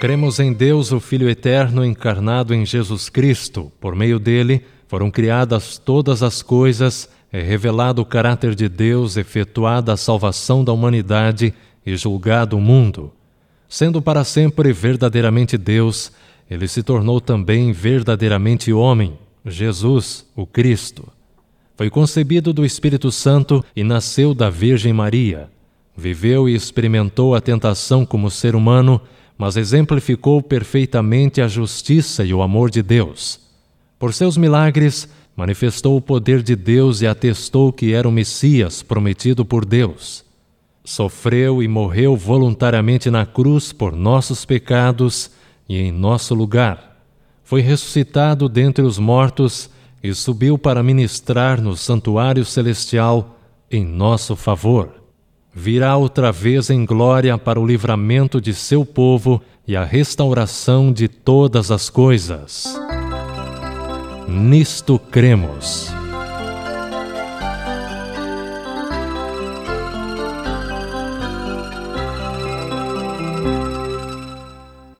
Cremos em Deus, o Filho Eterno, encarnado em Jesus Cristo. Por meio dele foram criadas todas as coisas, é revelado o caráter de Deus, efetuada a salvação da humanidade e julgado o mundo. Sendo para sempre verdadeiramente Deus, ele se tornou também verdadeiramente homem, Jesus, o Cristo. Foi concebido do Espírito Santo e nasceu da Virgem Maria. Viveu e experimentou a tentação como ser humano, mas exemplificou perfeitamente a justiça e o amor de Deus. Por seus milagres, manifestou o poder de Deus e atestou que era o Messias prometido por Deus. Sofreu e morreu voluntariamente na cruz por nossos pecados e em nosso lugar. Foi ressuscitado dentre os mortos e subiu para ministrar no santuário celestial em nosso favor. Virá outra vez em glória para o livramento de seu povo e a restauração de todas as coisas. Nisto cremos.